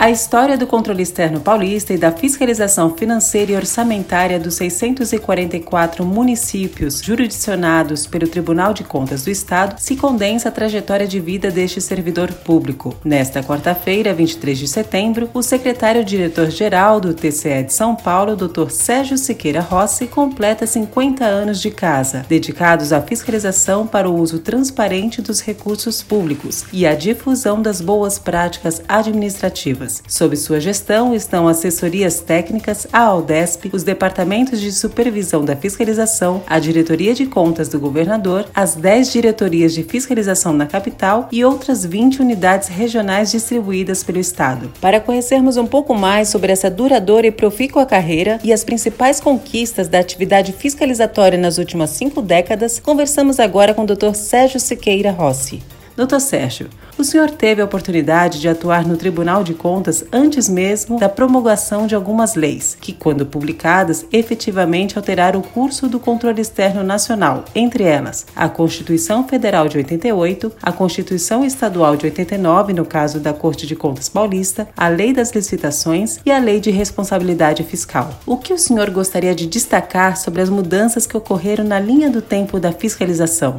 A história do controle externo paulista e da fiscalização financeira e orçamentária dos 644 municípios jurisdicionados pelo Tribunal de Contas do Estado se condensa a trajetória de vida deste servidor público. Nesta quarta-feira, 23 de setembro, o secretário-diretor-geral do TCE de São Paulo, Dr. Sérgio Siqueira Rossi, completa 50 anos de casa, dedicados à fiscalização para o uso transparente dos recursos públicos e à difusão das boas práticas administrativas. Sob sua gestão estão assessorias técnicas, a Aldesp, os departamentos de supervisão da fiscalização, a diretoria de contas do governador, as 10 diretorias de fiscalização na capital e outras 20 unidades regionais distribuídas pelo estado. Para conhecermos um pouco mais sobre essa duradoura e profícua carreira e as principais conquistas da atividade fiscalizatória nas últimas cinco décadas, conversamos agora com o Dr. Sérgio Siqueira Rossi. Doutor Sérgio, o senhor teve a oportunidade de atuar no Tribunal de Contas antes mesmo da promulgação de algumas leis, que, quando publicadas, efetivamente alteraram o curso do controle externo nacional, entre elas a Constituição Federal de 88, a Constituição Estadual de 89, no caso da Corte de Contas Paulista, a Lei das Licitações e a Lei de Responsabilidade Fiscal. O que o senhor gostaria de destacar sobre as mudanças que ocorreram na linha do tempo da fiscalização?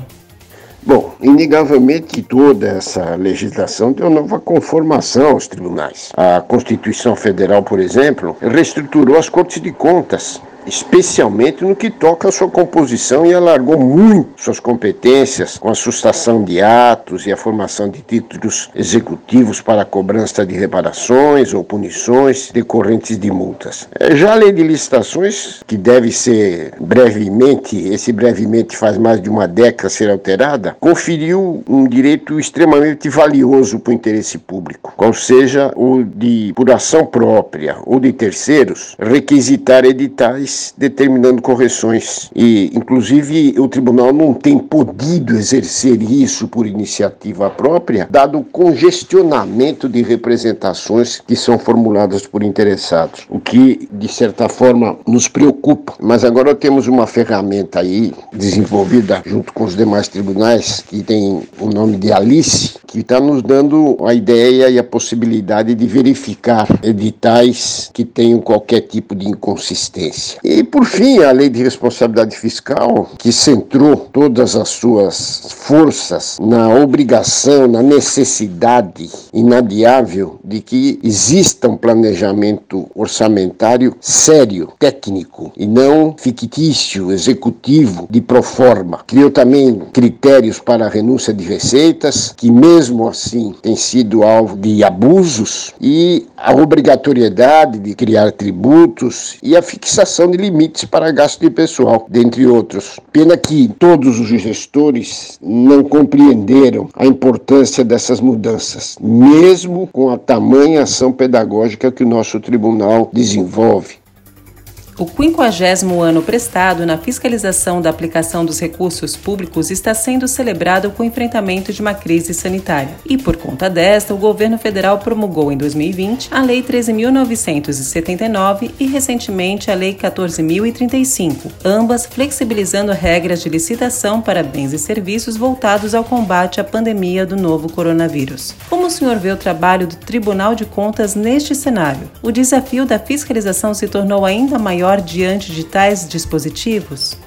Bom, inegavelmente toda essa legislação deu nova conformação aos tribunais. A Constituição Federal, por exemplo, reestruturou as cortes de contas especialmente no que toca à sua composição e alargou muito suas competências com a sustação de atos e a formação de títulos executivos para a cobrança de reparações ou punições decorrentes de multas. É, já a lei de licitações, que deve ser brevemente, esse brevemente faz mais de uma década ser alterada, conferiu um direito extremamente valioso para o interesse público, qual seja o de, por ação própria ou de terceiros, requisitar editais determinando correções. E, inclusive, o tribunal não tem podido exercer isso por iniciativa própria, dado o congestionamento de representações que são formuladas por interessados, o que, de certa forma, nos preocupa. Mas agora temos uma ferramenta aí desenvolvida junto com os demais tribunais, que tem o nome de Alice, que está nos dando a ideia e a possibilidade de verificar editais que tenham qualquer tipo de inconsistência. E, por fim, a lei de responsabilidade fiscal, que centrou todas as suas forças na obrigação, na necessidade inadiável de que exista um planejamento orçamentário sério, técnico, e não fictício, executivo, de proforma. Criou também critérios para a renúncia de receitas, que mesmo assim tem sido alvo de abusos, e a obrigatoriedade de criar tributos e a fixação de limites para gasto de pessoal, dentre outros. Pena que todos os gestores não compreenderam a importância dessas mudanças, mesmo com a tamanha ação pedagógica que o nosso tribunal desenvolve. O 50 ano prestado na fiscalização da aplicação dos recursos públicos está sendo celebrado com o enfrentamento de uma crise sanitária. E por conta desta, o governo federal promulgou em 2020 a Lei 13.979 e recentemente a Lei 14.035, ambas flexibilizando regras de licitação para bens e serviços voltados ao combate à pandemia do novo coronavírus. Como o senhor vê o trabalho do Tribunal de Contas neste cenário? O desafio da fiscalização se tornou ainda maior diante de tais dispositivos?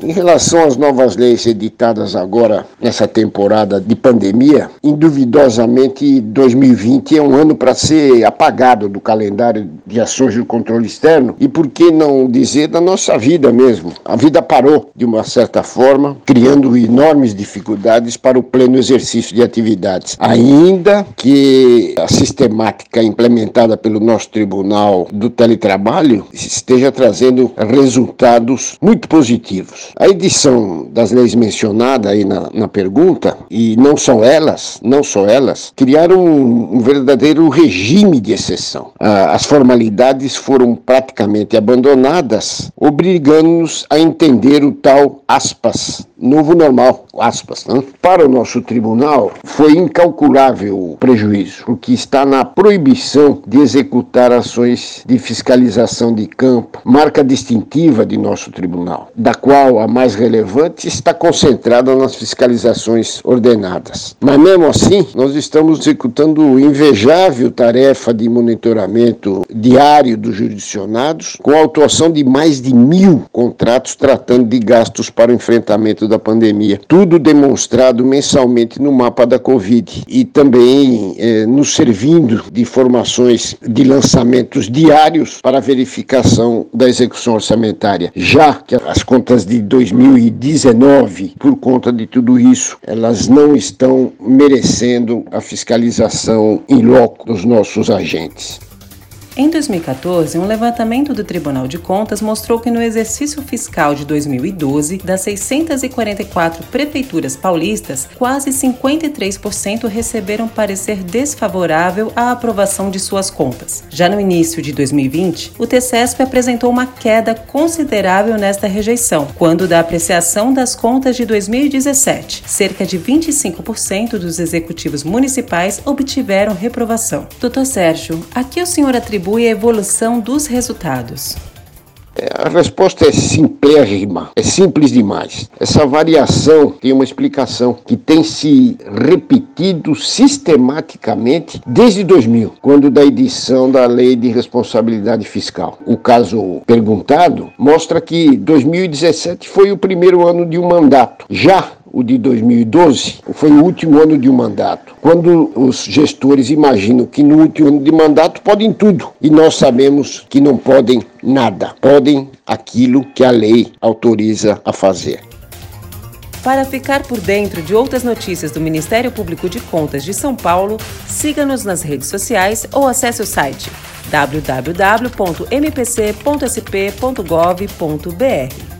Em relação às novas leis editadas agora nessa temporada de pandemia, induvidosamente 2020 é um ano para ser apagado do calendário de ações de controle externo e por que não dizer da nossa vida mesmo. A vida parou de uma certa forma, criando enormes dificuldades para o pleno exercício de atividades. Ainda que a sistemática implementada pelo nosso Tribunal do Teletrabalho esteja trazendo resultados muito positivos. A edição das leis mencionadas aí na, na pergunta, e não só elas, não só elas, criaram um, um verdadeiro regime de exceção. Ah, as formalidades foram praticamente abandonadas, obrigando-nos a entender o tal, aspas, novo normal, aspas. Né? Para o nosso tribunal, foi incalculável o prejuízo, porque está na proibição de executar ações de fiscalização de campo, marca distintiva de nosso tribunal, da qual a mais relevante está concentrada nas fiscalizações ordenadas. Mas mesmo assim, nós estamos executando invejável tarefa de monitoramento diário dos jurisdicionados, com a autuação de mais de mil contratos tratando de gastos para o enfrentamento da pandemia. Tudo demonstrado mensalmente no mapa da Covid e também eh, nos servindo de informações de lançamentos diários para verificação da execução orçamentária. Já que as contas de 2019, por conta de tudo isso, elas não estão merecendo a fiscalização em loco dos nossos agentes. Em 2014, um levantamento do Tribunal de Contas mostrou que no exercício fiscal de 2012, das 644 prefeituras paulistas, quase 53% receberam parecer desfavorável à aprovação de suas contas. Já no início de 2020, o TCESP apresentou uma queda considerável nesta rejeição, quando da apreciação das contas de 2017, cerca de 25% dos executivos municipais obtiveram reprovação. Doutor Sérgio, aqui o senhor atribui atribui a evolução dos resultados? É, a resposta é simplérrima, é simples demais. Essa variação tem uma explicação que tem se repetido sistematicamente desde 2000, quando da edição da Lei de Responsabilidade Fiscal. O caso perguntado mostra que 2017 foi o primeiro ano de um mandato. Já o de 2012, foi o último ano de um mandato. Quando os gestores imaginam que no último ano de mandato podem tudo, e nós sabemos que não podem nada, podem aquilo que a lei autoriza a fazer. Para ficar por dentro de outras notícias do Ministério Público de Contas de São Paulo, siga-nos nas redes sociais ou acesse o site www.mpc.sp.gov.br.